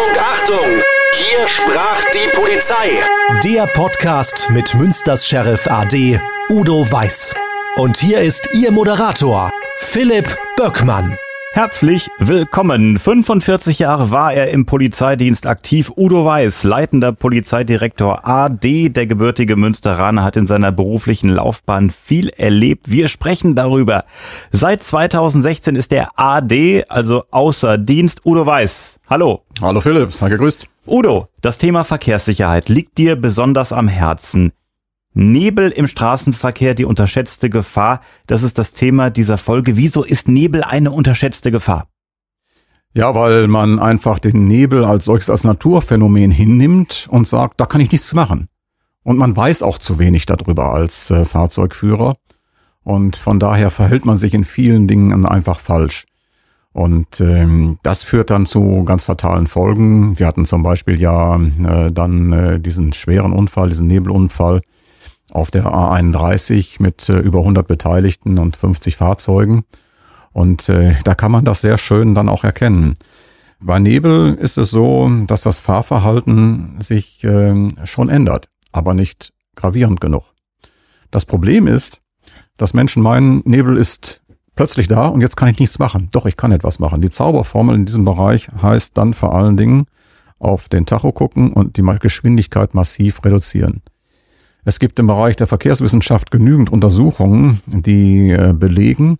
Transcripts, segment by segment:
Achtung, Achtung! Hier sprach die Polizei. Der Podcast mit Münsters Sheriff AD Udo Weiß. Und hier ist Ihr Moderator, Philipp Böckmann. Herzlich willkommen. 45 Jahre war er im Polizeidienst aktiv. Udo Weiß, leitender Polizeidirektor AD. Der gebürtige Münsteraner hat in seiner beruflichen Laufbahn viel erlebt. Wir sprechen darüber. Seit 2016 ist er AD, also außer Dienst. Udo Weiß. Hallo. Hallo Philipp, sei gegrüßt. Udo, das Thema Verkehrssicherheit liegt dir besonders am Herzen. Nebel im Straßenverkehr die unterschätzte Gefahr. Das ist das Thema dieser Folge. Wieso ist Nebel eine unterschätzte Gefahr? Ja, weil man einfach den Nebel als solches als Naturphänomen hinnimmt und sagt, da kann ich nichts machen. Und man weiß auch zu wenig darüber als äh, Fahrzeugführer. Und von daher verhält man sich in vielen Dingen einfach falsch. Und ähm, das führt dann zu ganz fatalen Folgen. Wir hatten zum Beispiel ja äh, dann äh, diesen schweren Unfall, diesen Nebelunfall auf der A31 mit äh, über 100 Beteiligten und 50 Fahrzeugen. Und äh, da kann man das sehr schön dann auch erkennen. Bei Nebel ist es so, dass das Fahrverhalten sich äh, schon ändert, aber nicht gravierend genug. Das Problem ist, dass Menschen meinen, Nebel ist plötzlich da und jetzt kann ich nichts machen. Doch, ich kann etwas machen. Die Zauberformel in diesem Bereich heißt dann vor allen Dingen auf den Tacho gucken und die Geschwindigkeit massiv reduzieren. Es gibt im Bereich der Verkehrswissenschaft genügend Untersuchungen, die äh, belegen,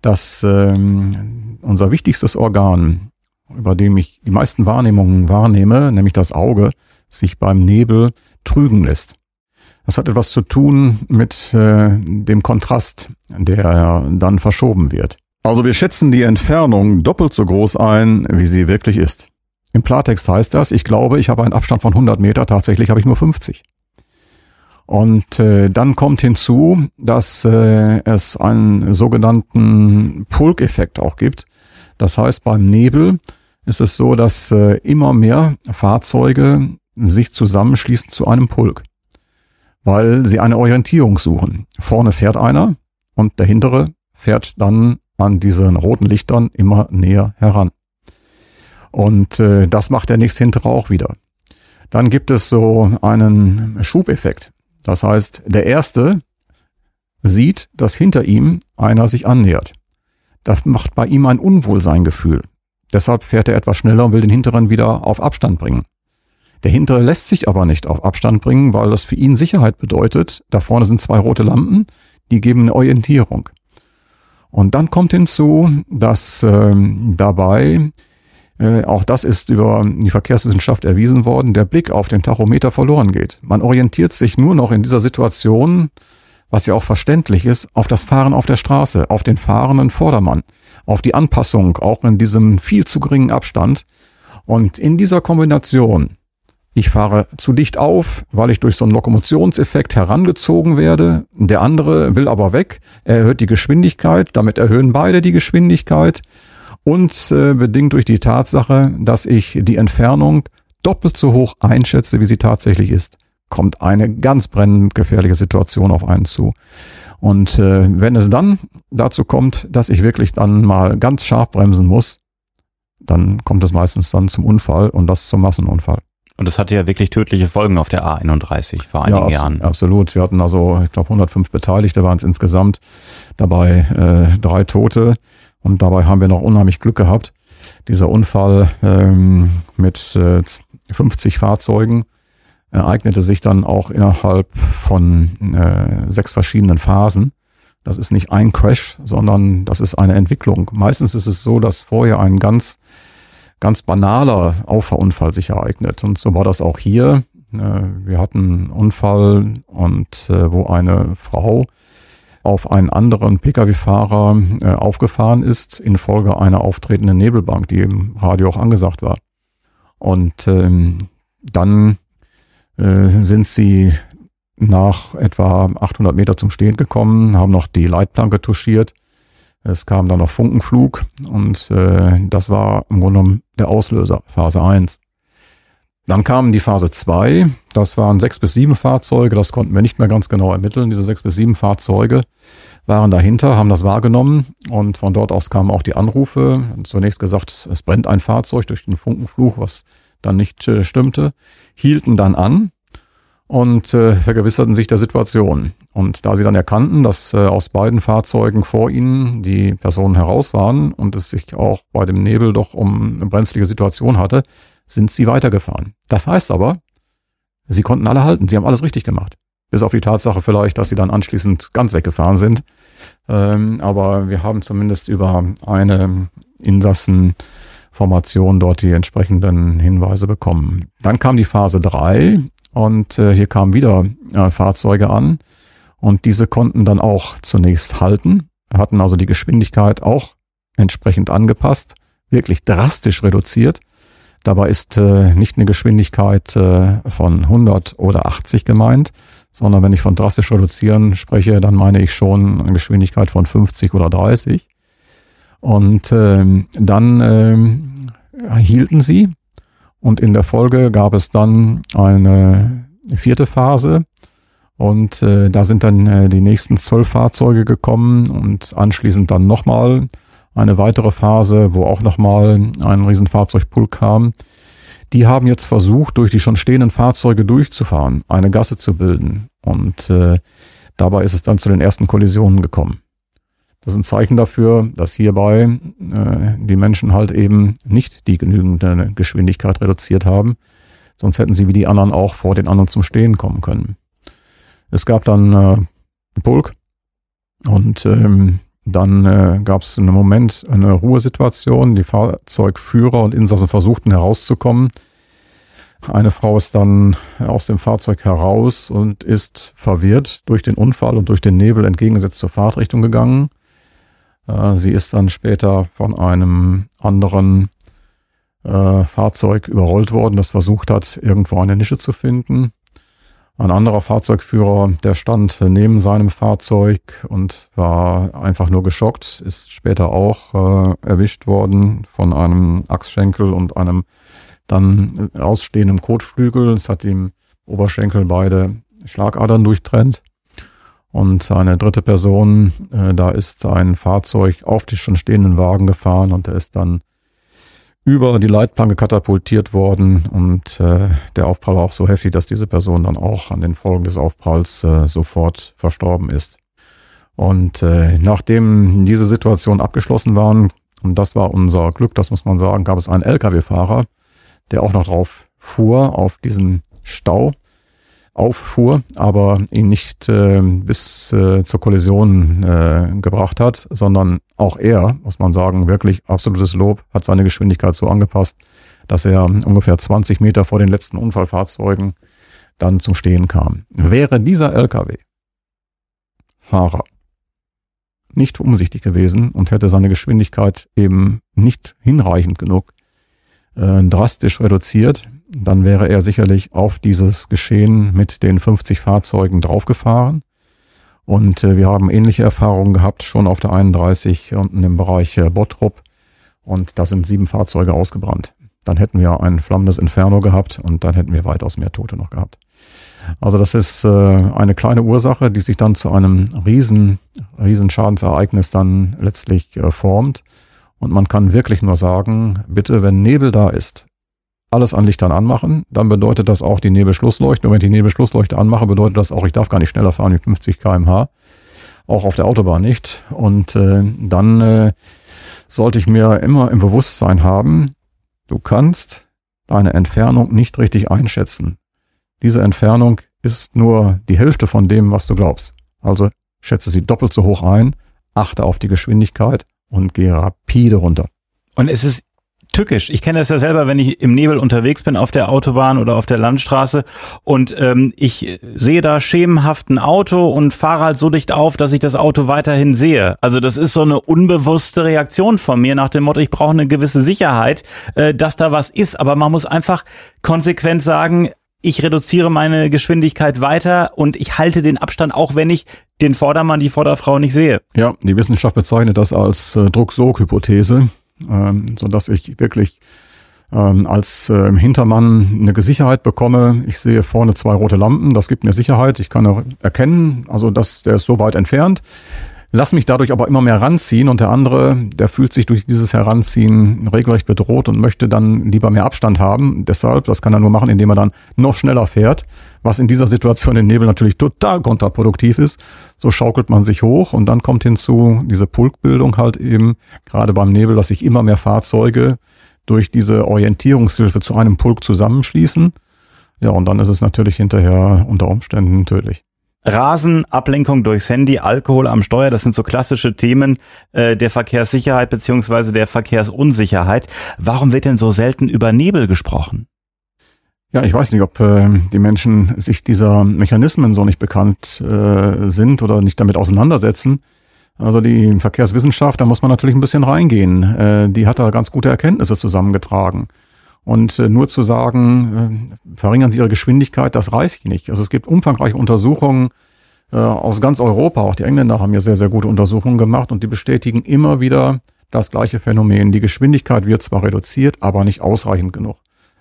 dass ähm, unser wichtigstes Organ, über dem ich die meisten Wahrnehmungen wahrnehme, nämlich das Auge, sich beim Nebel trügen lässt. Das hat etwas zu tun mit äh, dem Kontrast, der dann verschoben wird. Also wir schätzen die Entfernung doppelt so groß ein, wie sie wirklich ist. Im Klartext heißt das, ich glaube, ich habe einen Abstand von 100 Meter, tatsächlich habe ich nur 50. Und äh, dann kommt hinzu, dass äh, es einen sogenannten Pulk-Effekt auch gibt. Das heißt, beim Nebel ist es so, dass äh, immer mehr Fahrzeuge sich zusammenschließen zu einem Pulk, weil sie eine Orientierung suchen. Vorne fährt einer und der hintere fährt dann an diesen roten Lichtern immer näher heran. Und äh, das macht der nächste hintere auch wieder. Dann gibt es so einen Schubeffekt. Das heißt, der Erste sieht, dass hinter ihm einer sich annähert. Das macht bei ihm ein Unwohlseingefühl. Deshalb fährt er etwas schneller und will den Hinteren wieder auf Abstand bringen. Der Hintere lässt sich aber nicht auf Abstand bringen, weil das für ihn Sicherheit bedeutet. Da vorne sind zwei rote Lampen, die geben eine Orientierung. Und dann kommt hinzu, dass äh, dabei äh, auch das ist über die Verkehrswissenschaft erwiesen worden, der Blick auf den Tachometer verloren geht. Man orientiert sich nur noch in dieser Situation, was ja auch verständlich ist, auf das Fahren auf der Straße, auf den fahrenden Vordermann, auf die Anpassung, auch in diesem viel zu geringen Abstand. Und in dieser Kombination, ich fahre zu dicht auf, weil ich durch so einen Lokomotionseffekt herangezogen werde. Der andere will aber weg. Er erhöht die Geschwindigkeit. Damit erhöhen beide die Geschwindigkeit und äh, bedingt durch die Tatsache, dass ich die Entfernung doppelt so hoch einschätze, wie sie tatsächlich ist, kommt eine ganz brennend gefährliche Situation auf einen zu. Und äh, wenn es dann dazu kommt, dass ich wirklich dann mal ganz scharf bremsen muss, dann kommt es meistens dann zum Unfall und das zum Massenunfall. Und das hatte ja wirklich tödliche Folgen auf der A31 vor einigen ja, abs Jahren. Absolut. Wir hatten also, ich glaube, 105 Beteiligte waren es insgesamt, dabei äh, drei Tote. Und dabei haben wir noch unheimlich Glück gehabt. Dieser Unfall ähm, mit äh, 50 Fahrzeugen ereignete sich dann auch innerhalb von äh, sechs verschiedenen Phasen. Das ist nicht ein Crash, sondern das ist eine Entwicklung. Meistens ist es so, dass vorher ein ganz, ganz banaler Auffahrunfall sich ereignet. Und so war das auch hier. Äh, wir hatten einen Unfall und äh, wo eine Frau auf einen anderen Pkw-Fahrer äh, aufgefahren ist, infolge einer auftretenden Nebelbank, die im Radio auch angesagt war. Und ähm, dann äh, sind sie nach etwa 800 Meter zum Stehen gekommen, haben noch die Leitplanke touchiert. Es kam dann noch Funkenflug und äh, das war im Grunde genommen der Auslöser, Phase 1. Dann kam die Phase 2, das waren sechs bis sieben Fahrzeuge, das konnten wir nicht mehr ganz genau ermitteln. Diese sechs bis sieben Fahrzeuge waren dahinter, haben das wahrgenommen und von dort aus kamen auch die Anrufe. Zunächst gesagt, es brennt ein Fahrzeug durch den Funkenfluch, was dann nicht äh, stimmte, hielten dann an und äh, vergewisserten sich der Situation. Und da sie dann erkannten, dass äh, aus beiden Fahrzeugen vor ihnen die Personen heraus waren und es sich auch bei dem Nebel doch um eine brenzlige Situation hatte, sind sie weitergefahren. Das heißt aber, sie konnten alle halten, sie haben alles richtig gemacht. Bis auf die Tatsache vielleicht, dass sie dann anschließend ganz weggefahren sind. Ähm, aber wir haben zumindest über eine Insassenformation dort die entsprechenden Hinweise bekommen. Dann kam die Phase drei und äh, hier kamen wieder äh, Fahrzeuge an und diese konnten dann auch zunächst halten, hatten also die Geschwindigkeit auch entsprechend angepasst, wirklich drastisch reduziert. Dabei ist äh, nicht eine Geschwindigkeit äh, von 100 oder 80 gemeint, sondern wenn ich von drastisch reduzieren spreche, dann meine ich schon eine Geschwindigkeit von 50 oder 30. Und äh, dann äh, hielten sie und in der Folge gab es dann eine vierte Phase und äh, da sind dann äh, die nächsten zwölf Fahrzeuge gekommen und anschließend dann nochmal eine weitere Phase, wo auch nochmal ein Riesenfahrzeugpool kam. Die haben jetzt versucht, durch die schon stehenden Fahrzeuge durchzufahren, eine Gasse zu bilden. Und äh, dabei ist es dann zu den ersten Kollisionen gekommen. Das ist ein Zeichen dafür, dass hierbei äh, die Menschen halt eben nicht die genügende Geschwindigkeit reduziert haben. Sonst hätten sie wie die anderen auch vor den anderen zum Stehen kommen können. Es gab dann äh, einen Pulk und ähm, dann äh, gab es einen Moment eine Ruhesituation. Die Fahrzeugführer und Insassen versuchten herauszukommen. Eine Frau ist dann aus dem Fahrzeug heraus und ist verwirrt durch den Unfall und durch den Nebel entgegengesetzt zur Fahrtrichtung gegangen. Äh, sie ist dann später von einem anderen äh, Fahrzeug überrollt worden, das versucht hat, irgendwo eine Nische zu finden. Ein anderer Fahrzeugführer, der stand neben seinem Fahrzeug und war einfach nur geschockt, ist später auch äh, erwischt worden von einem Achsschenkel und einem dann ausstehenden Kotflügel. Es hat ihm Oberschenkel beide Schlagadern durchtrennt. Und eine dritte Person, äh, da ist ein Fahrzeug auf die schon stehenden Wagen gefahren und er ist dann über die Leitplanke katapultiert worden und äh, der Aufprall war auch so heftig, dass diese Person dann auch an den Folgen des Aufpralls äh, sofort verstorben ist. Und äh, nachdem diese Situation abgeschlossen waren, und das war unser Glück, das muss man sagen, gab es einen Lkw-Fahrer, der auch noch drauf fuhr auf diesen Stau auffuhr, aber ihn nicht äh, bis äh, zur Kollision äh, gebracht hat, sondern auch er, muss man sagen, wirklich absolutes Lob, hat seine Geschwindigkeit so angepasst, dass er ungefähr 20 Meter vor den letzten Unfallfahrzeugen dann zum Stehen kam. Wäre dieser LKW-Fahrer nicht umsichtig gewesen und hätte seine Geschwindigkeit eben nicht hinreichend genug äh, drastisch reduziert, dann wäre er sicherlich auf dieses Geschehen mit den 50 Fahrzeugen draufgefahren. Und äh, wir haben ähnliche Erfahrungen gehabt, schon auf der 31 unten im Bereich äh, Bottrop. Und da sind sieben Fahrzeuge ausgebrannt. Dann hätten wir ein flammendes Inferno gehabt und dann hätten wir weitaus mehr Tote noch gehabt. Also das ist äh, eine kleine Ursache, die sich dann zu einem riesen, riesen Schadensereignis dann letztlich äh, formt. Und man kann wirklich nur sagen, bitte, wenn Nebel da ist, alles an Lichtern anmachen, dann bedeutet das auch die Nebelschlussleuchte. Und wenn ich die Nebelschlussleuchte anmache, bedeutet das auch, ich darf gar nicht schneller fahren wie 50 kmh. Auch auf der Autobahn nicht. Und äh, dann äh, sollte ich mir immer im Bewusstsein haben, du kannst deine Entfernung nicht richtig einschätzen. Diese Entfernung ist nur die Hälfte von dem, was du glaubst. Also schätze sie doppelt so hoch ein, achte auf die Geschwindigkeit und gehe rapide runter. Und es ist tückisch. Ich kenne das ja selber, wenn ich im Nebel unterwegs bin auf der Autobahn oder auf der Landstraße und ähm, ich sehe da schemenhaft ein Auto und fahre halt so dicht auf, dass ich das Auto weiterhin sehe. Also das ist so eine unbewusste Reaktion von mir nach dem Motto, ich brauche eine gewisse Sicherheit, äh, dass da was ist. Aber man muss einfach konsequent sagen, ich reduziere meine Geschwindigkeit weiter und ich halte den Abstand, auch wenn ich den Vordermann, die Vorderfrau nicht sehe. Ja, die Wissenschaft bezeichnet das als äh, Drucksog-Hypothese ähm, so dass ich wirklich ähm, als äh, Hintermann eine Sicherheit bekomme. Ich sehe vorne zwei rote Lampen, das gibt mir Sicherheit. Ich kann erkennen, also dass der ist so weit entfernt. Lass mich dadurch aber immer mehr ranziehen und der andere, der fühlt sich durch dieses Heranziehen regelrecht bedroht und möchte dann lieber mehr Abstand haben. Deshalb, das kann er nur machen, indem er dann noch schneller fährt, was in dieser Situation im Nebel natürlich total kontraproduktiv ist. So schaukelt man sich hoch und dann kommt hinzu diese Pulkbildung halt eben, gerade beim Nebel, dass sich immer mehr Fahrzeuge durch diese Orientierungshilfe zu einem Pulk zusammenschließen. Ja, und dann ist es natürlich hinterher unter Umständen tödlich. Rasen, Ablenkung durchs Handy, Alkohol am Steuer, das sind so klassische Themen äh, der Verkehrssicherheit beziehungsweise der Verkehrsunsicherheit. Warum wird denn so selten über Nebel gesprochen? Ja, ich weiß nicht, ob äh, die Menschen sich dieser Mechanismen so nicht bekannt äh, sind oder nicht damit auseinandersetzen. Also die Verkehrswissenschaft, da muss man natürlich ein bisschen reingehen. Äh, die hat da ganz gute Erkenntnisse zusammengetragen. Und äh, nur zu sagen, äh, verringern Sie Ihre Geschwindigkeit, das reicht nicht. Also es gibt umfangreiche Untersuchungen äh, aus ganz Europa. Auch die Engländer haben ja sehr, sehr gute Untersuchungen gemacht und die bestätigen immer wieder das gleiche Phänomen. Die Geschwindigkeit wird zwar reduziert, aber nicht ausreichend genug.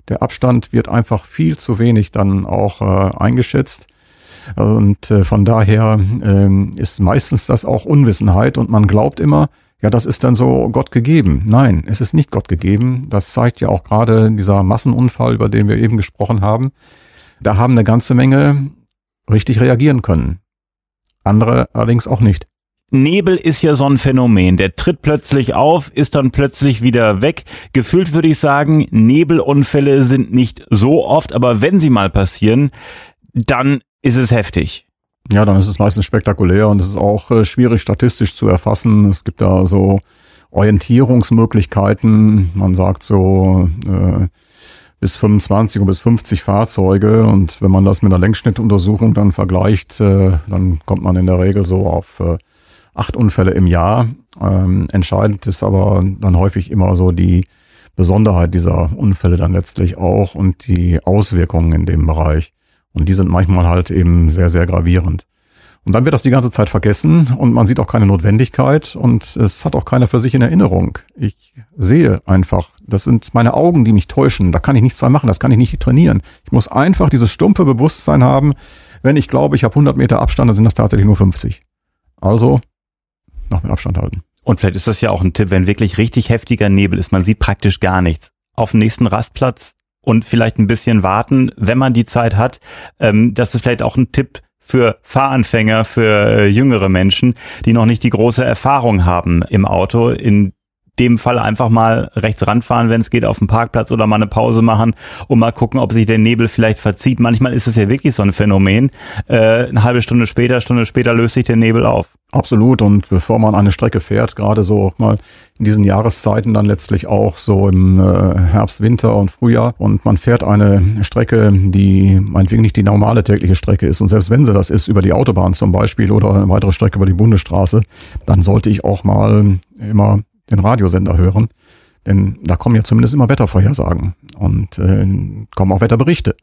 Der Abstand wird einfach viel zu wenig dann auch äh, eingeschätzt. Und äh, von daher äh, ist meistens das auch Unwissenheit und man glaubt immer, ja, das ist dann so Gott gegeben. Nein, es ist nicht Gott gegeben. Das zeigt ja auch gerade dieser Massenunfall, über den wir eben gesprochen haben. Da haben eine ganze Menge richtig reagieren können. Andere allerdings auch nicht. Nebel ist ja so ein Phänomen. Der tritt plötzlich auf, ist dann plötzlich wieder weg. Gefühlt würde ich sagen, Nebelunfälle sind nicht so oft, aber wenn sie mal passieren, dann ist es heftig. Ja, dann ist es meistens spektakulär und es ist auch äh, schwierig statistisch zu erfassen. Es gibt da so Orientierungsmöglichkeiten. Man sagt so äh, bis 25 und bis 50 Fahrzeuge und wenn man das mit einer Längsschnittuntersuchung dann vergleicht, äh, dann kommt man in der Regel so auf äh, acht Unfälle im Jahr. Ähm, entscheidend ist aber dann häufig immer so die Besonderheit dieser Unfälle dann letztlich auch und die Auswirkungen in dem Bereich. Und die sind manchmal halt eben sehr, sehr gravierend. Und dann wird das die ganze Zeit vergessen und man sieht auch keine Notwendigkeit und es hat auch keiner für sich in Erinnerung. Ich sehe einfach, das sind meine Augen, die mich täuschen. Da kann ich nichts dran machen, das kann ich nicht trainieren. Ich muss einfach dieses stumpfe Bewusstsein haben, wenn ich glaube, ich habe 100 Meter Abstand, dann sind das tatsächlich nur 50. Also noch mehr Abstand halten. Und vielleicht ist das ja auch ein Tipp, wenn wirklich richtig heftiger Nebel ist, man sieht praktisch gar nichts. Auf dem nächsten Rastplatz und vielleicht ein bisschen warten, wenn man die Zeit hat. Ähm, das ist vielleicht auch ein Tipp für Fahranfänger, für äh, jüngere Menschen, die noch nicht die große Erfahrung haben im Auto. In dem Fall einfach mal rechts ranfahren, wenn es geht, auf dem Parkplatz oder mal eine Pause machen und mal gucken, ob sich der Nebel vielleicht verzieht. Manchmal ist es ja wirklich so ein Phänomen. Äh, eine halbe Stunde später, Stunde später löst sich der Nebel auf. Absolut. Und bevor man eine Strecke fährt, gerade so auch mal in diesen Jahreszeiten dann letztlich auch so im äh, Herbst, Winter und Frühjahr und man fährt eine Strecke, die meinetwegen nicht die normale tägliche Strecke ist und selbst wenn sie das ist, über die Autobahn zum Beispiel oder eine weitere Strecke über die Bundesstraße, dann sollte ich auch mal immer den Radiosender hören. Denn da kommen ja zumindest immer Wettervorhersagen und äh, kommen auch Wetterberichte.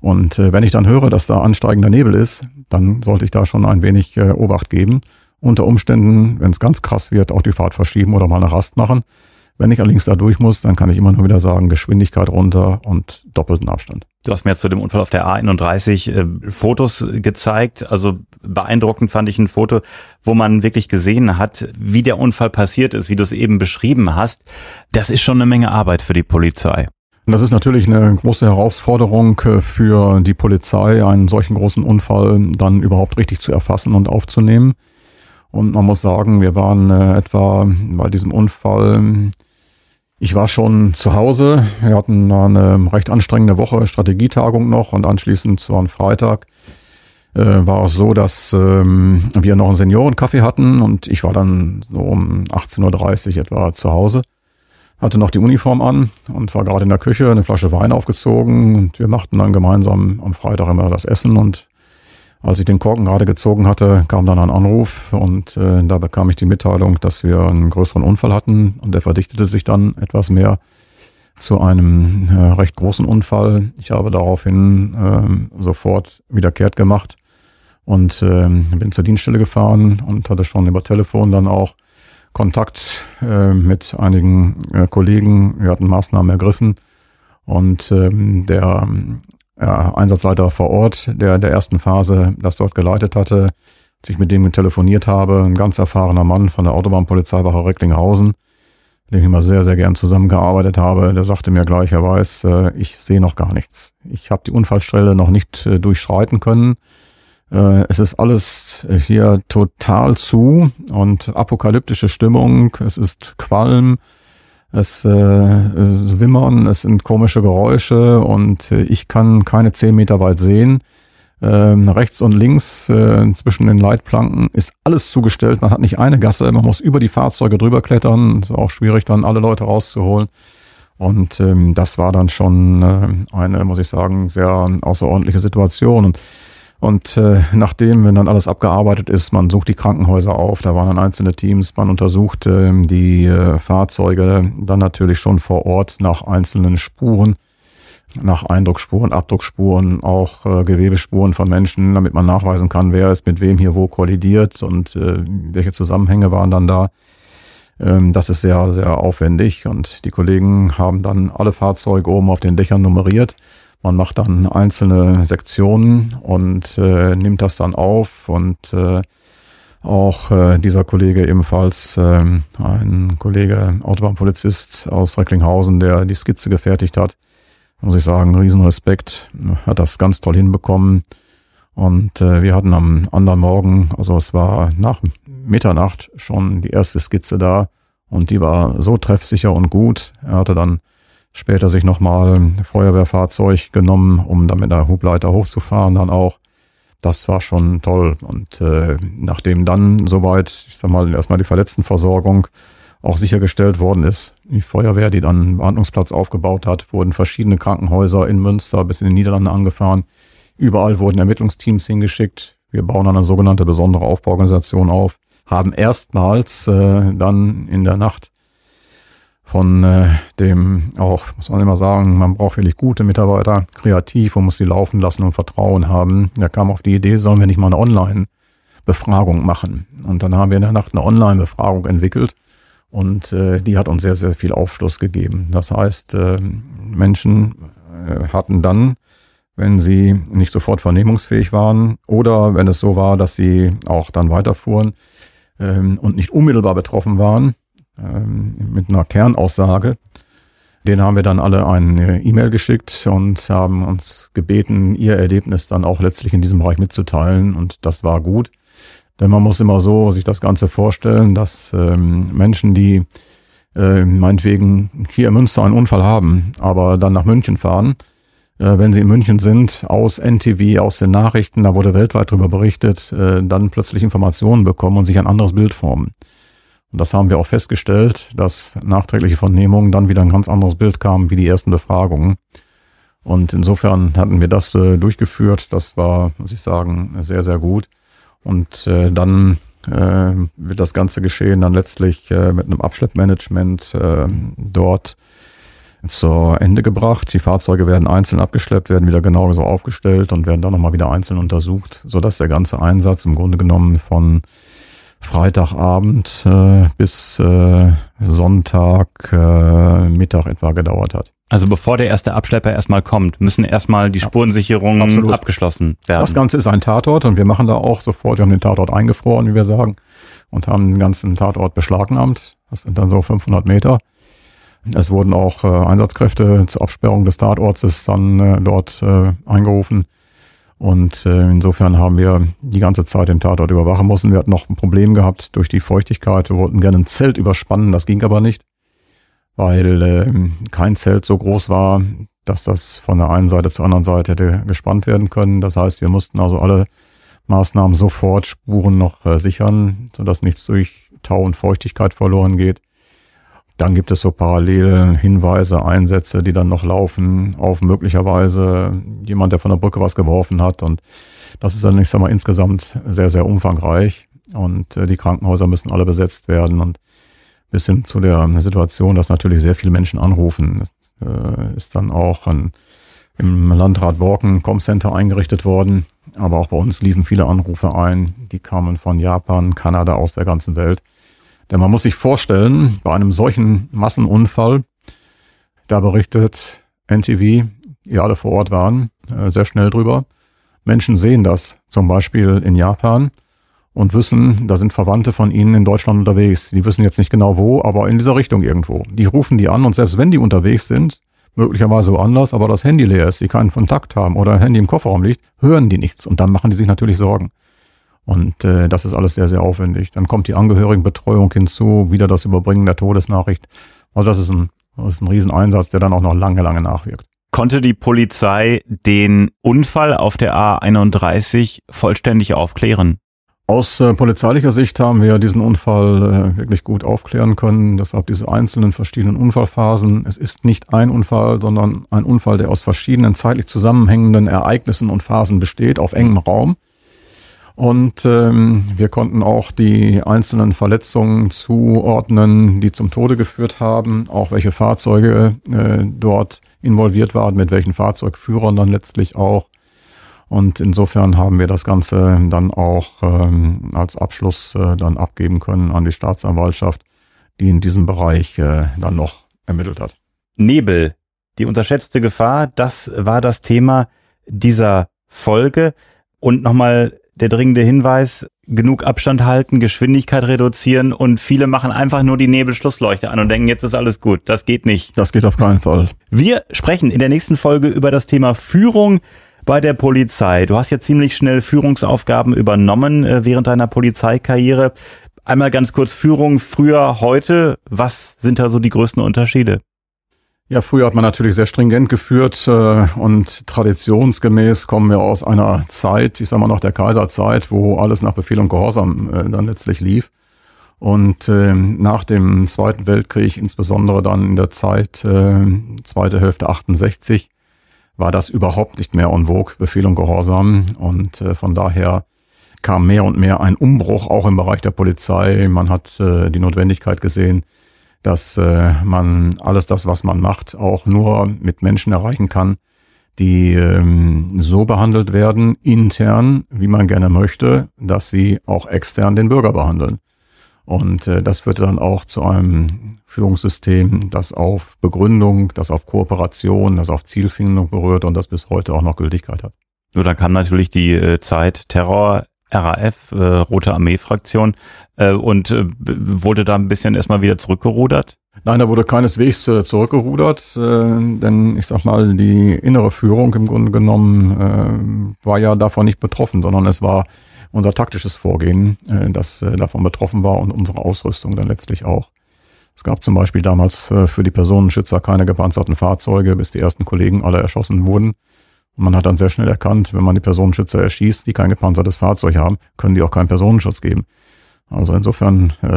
Und äh, wenn ich dann höre, dass da ansteigender Nebel ist, dann sollte ich da schon ein wenig äh, Obacht geben. Unter Umständen, wenn es ganz krass wird, auch die Fahrt verschieben oder mal eine Rast machen. Wenn ich allerdings da durch muss, dann kann ich immer nur wieder sagen, Geschwindigkeit runter und doppelten Abstand. Du hast mir jetzt zu dem Unfall auf der A31 äh, Fotos gezeigt. Also beeindruckend fand ich ein Foto, wo man wirklich gesehen hat, wie der Unfall passiert ist, wie du es eben beschrieben hast. Das ist schon eine Menge Arbeit für die Polizei. Und das ist natürlich eine große Herausforderung äh, für die Polizei, einen solchen großen Unfall dann überhaupt richtig zu erfassen und aufzunehmen. Und man muss sagen, wir waren äh, etwa bei diesem Unfall ich war schon zu Hause. Wir hatten eine recht anstrengende Woche, Strategietagung noch und anschließend zu einem Freitag äh, war es so, dass ähm, wir noch einen Seniorenkaffee hatten und ich war dann so um 18.30 Uhr etwa zu Hause. Hatte noch die Uniform an und war gerade in der Küche, eine Flasche Wein aufgezogen und wir machten dann gemeinsam am Freitag immer das Essen und als ich den Korken gerade gezogen hatte, kam dann ein Anruf und äh, da bekam ich die Mitteilung, dass wir einen größeren Unfall hatten und der verdichtete sich dann etwas mehr zu einem äh, recht großen Unfall. Ich habe daraufhin äh, sofort wieder kehrt gemacht und äh, bin zur Dienststelle gefahren und hatte schon über Telefon dann auch Kontakt äh, mit einigen äh, Kollegen. Wir hatten Maßnahmen ergriffen und ähm, der ja, Einsatzleiter vor Ort, der in der ersten Phase das dort geleitet hatte, als ich mit dem telefoniert habe, ein ganz erfahrener Mann von der Autobahnpolizeiwache Recklinghausen, mit dem ich immer sehr, sehr gern zusammengearbeitet habe, der sagte mir gleich, er weiß, äh, ich sehe noch gar nichts. Ich habe die Unfallstelle noch nicht äh, durchschreiten können. Äh, es ist alles hier total zu und apokalyptische Stimmung. Es ist Qualm, es äh, wimmern, es sind komische Geräusche und äh, ich kann keine zehn Meter weit sehen. Ähm, rechts und links äh, zwischen den Leitplanken ist alles zugestellt. Man hat nicht eine Gasse, man muss über die Fahrzeuge drüber klettern. Ist auch schwierig, dann alle Leute rauszuholen. Und ähm, das war dann schon äh, eine, muss ich sagen, sehr außerordentliche Situation. Und und äh, nachdem, wenn dann alles abgearbeitet ist, man sucht die Krankenhäuser auf, da waren dann einzelne Teams, man untersucht äh, die äh, Fahrzeuge dann natürlich schon vor Ort nach einzelnen Spuren, nach Eindruckspuren, Abdruckspuren, auch äh, Gewebespuren von Menschen, damit man nachweisen kann, wer ist mit wem hier wo kollidiert und äh, welche Zusammenhänge waren dann da. Ähm, das ist sehr, sehr aufwendig und die Kollegen haben dann alle Fahrzeuge oben auf den Dächern nummeriert man macht dann einzelne Sektionen und äh, nimmt das dann auf und äh, auch äh, dieser Kollege ebenfalls, äh, ein Kollege Autobahnpolizist aus Recklinghausen, der die Skizze gefertigt hat, muss ich sagen, Riesenrespekt, hat das ganz toll hinbekommen. Und äh, wir hatten am anderen Morgen, also es war nach Mitternacht schon die erste Skizze da und die war so treffsicher und gut. Er hatte dann später sich nochmal ein Feuerwehrfahrzeug genommen, um dann mit der Hubleiter hochzufahren dann auch. Das war schon toll. Und äh, nachdem dann soweit, ich sag mal, erstmal die Verletztenversorgung auch sichergestellt worden ist, die Feuerwehr, die dann einen Behandlungsplatz aufgebaut hat, wurden verschiedene Krankenhäuser in Münster bis in den Niederlanden angefahren. Überall wurden Ermittlungsteams hingeschickt. Wir bauen eine sogenannte besondere Aufbauorganisation auf, haben erstmals äh, dann in der Nacht von äh, dem auch, muss man immer sagen, man braucht wirklich gute Mitarbeiter, kreativ und muss die laufen lassen und Vertrauen haben. Da kam auf die Idee, sollen wir nicht mal eine Online-Befragung machen. Und dann haben wir in der Nacht eine Online-Befragung entwickelt und äh, die hat uns sehr, sehr viel Aufschluss gegeben. Das heißt, äh, Menschen äh, hatten dann, wenn sie nicht sofort vernehmungsfähig waren oder wenn es so war, dass sie auch dann weiterfuhren äh, und nicht unmittelbar betroffen waren, ähm, mit einer Kernaussage. Den haben wir dann alle eine E-Mail geschickt und haben uns gebeten, ihr Erlebnis dann auch letztlich in diesem Bereich mitzuteilen. Und das war gut. Denn man muss immer so sich das Ganze vorstellen, dass ähm, Menschen, die äh, meinetwegen hier in Münster einen Unfall haben, aber dann nach München fahren, äh, wenn sie in München sind, aus NTV, aus den Nachrichten, da wurde weltweit darüber berichtet, äh, dann plötzlich Informationen bekommen und sich ein anderes Bild formen. Und das haben wir auch festgestellt, dass nachträgliche Vernehmungen dann wieder ein ganz anderes Bild kamen wie die ersten Befragungen. Und insofern hatten wir das äh, durchgeführt. Das war, muss ich sagen, sehr, sehr gut. Und äh, dann äh, wird das ganze Geschehen dann letztlich äh, mit einem Abschleppmanagement äh, dort zur Ende gebracht. Die Fahrzeuge werden einzeln abgeschleppt, werden wieder genauso aufgestellt und werden dann nochmal wieder einzeln untersucht, sodass der ganze Einsatz im Grunde genommen von Freitagabend äh, bis äh, Sonntag äh, Mittag etwa gedauert hat. Also bevor der erste Abschlepper erstmal kommt, müssen erstmal die Spurensicherungen ja, abgeschlossen werden. Das Ganze ist ein Tatort und wir machen da auch sofort, wir haben den Tatort eingefroren, wie wir sagen, und haben den ganzen Tatort beschlagnahmt. Das sind dann so 500 Meter. Es wurden auch äh, Einsatzkräfte zur Absperrung des Tatortes dann äh, dort äh, eingerufen. Und äh, insofern haben wir die ganze Zeit den Tatort überwachen müssen. Wir hatten noch ein Problem gehabt durch die Feuchtigkeit. Wir wollten gerne ein Zelt überspannen, das ging aber nicht, weil äh, kein Zelt so groß war, dass das von der einen Seite zur anderen Seite hätte gespannt werden können. Das heißt, wir mussten also alle Maßnahmen sofort Spuren noch äh, sichern, sodass nichts durch Tau und Feuchtigkeit verloren geht. Dann gibt es so parallel Hinweise, Einsätze, die dann noch laufen auf möglicherweise jemand, der von der Brücke was geworfen hat. Und das ist dann, ich sag mal, insgesamt sehr, sehr umfangreich. Und äh, die Krankenhäuser müssen alle besetzt werden. Und bis hin zu der Situation, dass natürlich sehr viele Menschen anrufen, äh, ist dann auch ein, im Landrat Borken Com-Center eingerichtet worden. Aber auch bei uns liefen viele Anrufe ein. Die kamen von Japan, Kanada, aus der ganzen Welt. Denn man muss sich vorstellen, bei einem solchen Massenunfall, da berichtet NTV, ihr alle vor Ort waren, äh, sehr schnell drüber. Menschen sehen das, zum Beispiel in Japan. und wissen, da sind Verwandte von ihnen in Deutschland unterwegs. Die wissen jetzt nicht genau wo, aber in dieser Richtung irgendwo. Die rufen die an und selbst wenn die unterwegs sind, möglicherweise woanders, aber das Handy leer ist, die keinen Kontakt haben oder ein Handy im Kofferraum liegt, hören die nichts und dann machen die sich natürlich Sorgen. Und äh, das ist alles sehr, sehr aufwendig. Dann kommt die Angehörigenbetreuung hinzu, wieder das Überbringen der Todesnachricht. Also das ist ein, das ist ein Rieseneinsatz, der dann auch noch lange, lange nachwirkt. Konnte die Polizei den Unfall auf der A31 vollständig aufklären? Aus äh, polizeilicher Sicht haben wir diesen Unfall äh, wirklich gut aufklären können. Deshalb diese einzelnen verschiedenen Unfallphasen. Es ist nicht ein Unfall, sondern ein Unfall, der aus verschiedenen zeitlich zusammenhängenden Ereignissen und Phasen besteht, auf engem Raum. Und ähm, wir konnten auch die einzelnen Verletzungen zuordnen, die zum Tode geführt haben, auch welche Fahrzeuge äh, dort involviert waren, mit welchen Fahrzeugführern dann letztlich auch. Und insofern haben wir das Ganze dann auch ähm, als Abschluss äh, dann abgeben können an die Staatsanwaltschaft, die in diesem Bereich äh, dann noch ermittelt hat. Nebel, die unterschätzte Gefahr, das war das Thema dieser Folge. Und nochmal der dringende Hinweis, genug Abstand halten, Geschwindigkeit reduzieren und viele machen einfach nur die Nebelschlussleuchte an und denken, jetzt ist alles gut. Das geht nicht. Das geht auf keinen Fall. Wir sprechen in der nächsten Folge über das Thema Führung bei der Polizei. Du hast ja ziemlich schnell Führungsaufgaben übernommen äh, während deiner Polizeikarriere. Einmal ganz kurz Führung früher, heute. Was sind da so die größten Unterschiede? Ja, früher hat man natürlich sehr stringent geführt äh, und traditionsgemäß kommen wir aus einer Zeit, ich sag mal nach der Kaiserzeit, wo alles nach Befehl und Gehorsam äh, dann letztlich lief. Und äh, nach dem Zweiten Weltkrieg, insbesondere dann in der Zeit äh, zweite Hälfte 68, war das überhaupt nicht mehr en vogue, Befehl und Gehorsam. Und äh, von daher kam mehr und mehr ein Umbruch auch im Bereich der Polizei. Man hat äh, die Notwendigkeit gesehen, dass äh, man alles das, was man macht, auch nur mit Menschen erreichen kann, die ähm, so behandelt werden, intern, wie man gerne möchte, dass sie auch extern den Bürger behandeln. Und äh, das führte dann auch zu einem Führungssystem, das auf Begründung, das auf Kooperation, das auf Zielfindung berührt und das bis heute auch noch Gültigkeit hat. Nur dann kam natürlich die äh, Zeit Terror, RAF, äh, Rote Armee-Fraktion äh, und äh, wurde da ein bisschen erstmal wieder zurückgerudert? Nein, da wurde keineswegs äh, zurückgerudert, äh, denn ich sag mal, die innere Führung im Grunde genommen äh, war ja davon nicht betroffen, sondern es war unser taktisches Vorgehen, äh, das äh, davon betroffen war und unsere Ausrüstung dann letztlich auch. Es gab zum Beispiel damals äh, für die Personenschützer keine gepanzerten Fahrzeuge, bis die ersten Kollegen alle erschossen wurden. Und man hat dann sehr schnell erkannt, wenn man die Personenschützer erschießt, die kein gepanzertes Fahrzeug haben, können die auch keinen Personenschutz geben. Also insofern äh,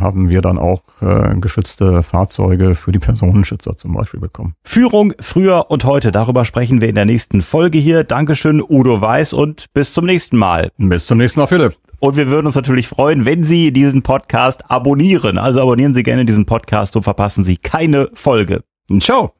haben wir dann auch äh, geschützte Fahrzeuge für die Personenschützer zum Beispiel bekommen. Führung früher und heute, darüber sprechen wir in der nächsten Folge hier. Dankeschön, Udo Weiß und bis zum nächsten Mal. Bis zum nächsten Mal, Philipp. Und wir würden uns natürlich freuen, wenn Sie diesen Podcast abonnieren. Also abonnieren Sie gerne diesen Podcast, so verpassen Sie keine Folge. Ciao.